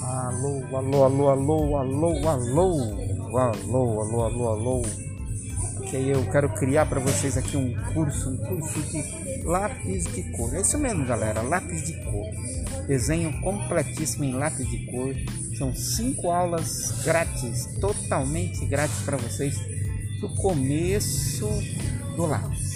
Alô, alô, alô, alô, alô, alô. Alô, alô, alô, alô. Que eu quero criar para vocês aqui um curso, um curso de lápis de cor. É isso mesmo, galera, lápis de cor. Desenho completíssimo em lápis de cor. São cinco aulas grátis, totalmente grátis para vocês, do começo do lápis.